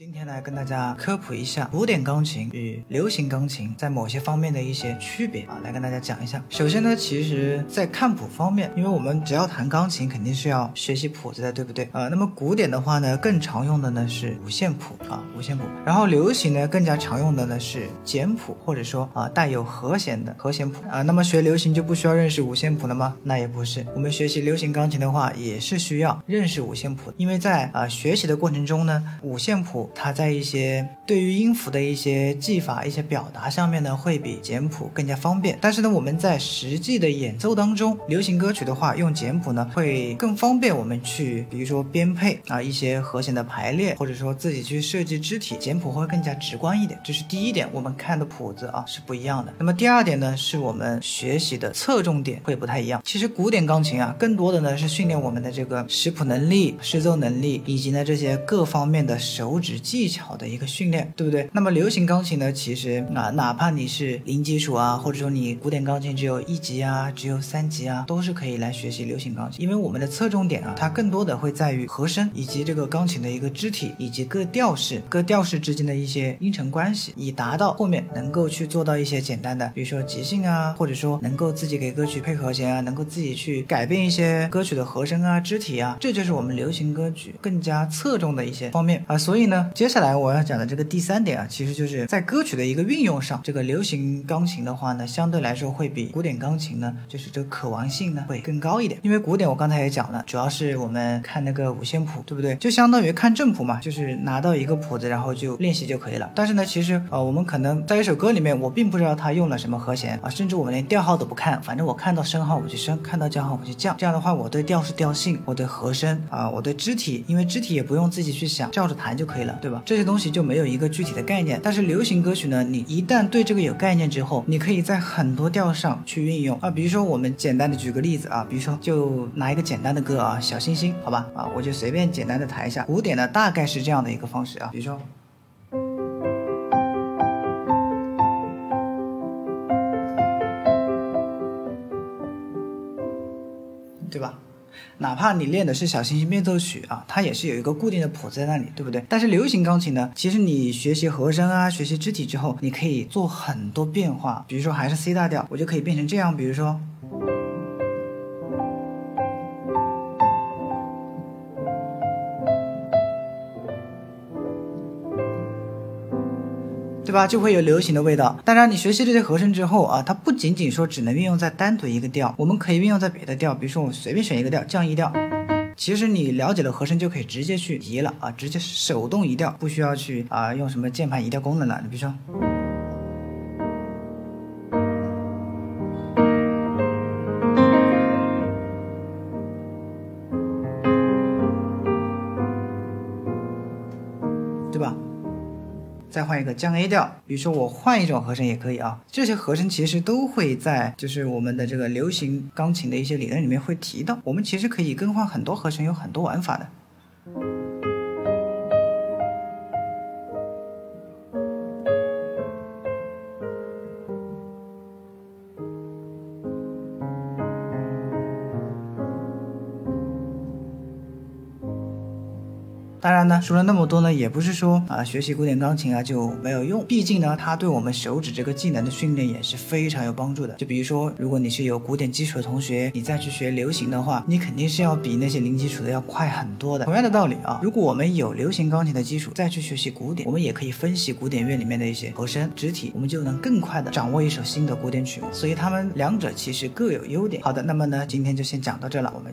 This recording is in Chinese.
今天来跟大家科普一下古典钢琴与流行钢琴在某些方面的一些区别啊，来跟大家讲一下。首先呢，其实在看谱方面，因为我们只要弹钢琴，肯定是要学习谱子的，对不对？呃，那么古典的话呢，更常用的呢是五线谱啊，五线谱。然后流行呢，更加常用的呢是简谱，或者说啊带有和弦的和弦谱啊。那么学流行就不需要认识五线谱了吗？那也不是，我们学习流行钢琴的话，也是需要认识五线谱，因为在啊学习的过程中呢，五线谱。它在一些对于音符的一些技法、一些表达上面呢，会比简谱更加方便。但是呢，我们在实际的演奏当中，流行歌曲的话，用简谱呢会更方便我们去，比如说编配啊一些和弦的排列，或者说自己去设计肢体，简谱会更加直观一点。这是第一点，我们看的谱子啊是不一样的。那么第二点呢，是我们学习的侧重点会不太一样。其实古典钢琴啊，更多的呢是训练我们的这个识谱能力、视奏能力，以及呢这些各方面的手指。技巧的一个训练，对不对？那么流行钢琴呢？其实啊，哪怕你是零基础啊，或者说你古典钢琴只有一级啊，只有三级啊，都是可以来学习流行钢琴。因为我们的侧重点啊，它更多的会在于和声以及这个钢琴的一个肢体以及各调式、各调式之间的一些音程关系，以达到后面能够去做到一些简单的，比如说即兴啊，或者说能够自己给歌曲配和弦啊，能够自己去改变一些歌曲的和声啊、肢体啊，这就是我们流行歌曲更加侧重的一些方面啊。所以呢。接下来我要讲的这个第三点啊，其实就是在歌曲的一个运用上，这个流行钢琴的话呢，相对来说会比古典钢琴呢，就是这个可玩性呢会更高一点。因为古典我刚才也讲了，主要是我们看那个五线谱，对不对？就相当于看正谱嘛，就是拿到一个谱子，然后就练习就可以了。但是呢，其实呃，我们可能在一首歌里面，我并不知道它用了什么和弦啊，甚至我们连调号都不看，反正我看到升号我就升，看到降号我就降。这样的话，我对调式调性，我对和声啊，我对肢体，因为肢体也不用自己去想，照着弹就可以了。对吧？这些东西就没有一个具体的概念。但是流行歌曲呢，你一旦对这个有概念之后，你可以在很多调上去运用啊。比如说，我们简单的举个例子啊，比如说就拿一个简单的歌啊，小星星，好吧啊，我就随便简单的弹一下。古典呢，大概是这样的一个方式啊，比如说，对吧？哪怕你练的是小星星变奏曲啊，它也是有一个固定的谱子在那里，对不对？但是流行钢琴呢，其实你学习和声啊，学习肢体之后，你可以做很多变化。比如说还是 C 大调，我就可以变成这样，比如说。对吧？就会有流行的味道。当然，你学习这些和声之后啊，它不仅仅说只能运用在单独一个调，我们可以运用在别的调。比如说，我随便选一个调，降一调。其实你了解了和声，就可以直接去移了啊，直接手动移调，不需要去啊用什么键盘移调功能了。你比如说。再换一个降 A 调，比如说我换一种和声也可以啊。这些和声其实都会在就是我们的这个流行钢琴的一些理论里面会提到。我们其实可以更换很多和声，有很多玩法的。当然呢，说了那么多呢，也不是说啊学习古典钢琴啊就没有用。毕竟呢，它对我们手指这个技能的训练也是非常有帮助的。就比如说，如果你是有古典基础的同学，你再去学流行的话，你肯定是要比那些零基础的要快很多的。同样的道理啊，如果我们有流行钢琴的基础，再去学习古典，我们也可以分析古典乐里面的一些和声、肢体，我们就能更快的掌握一首新的古典曲目。所以他们两者其实各有优点。好的，那么呢，今天就先讲到这了，我们。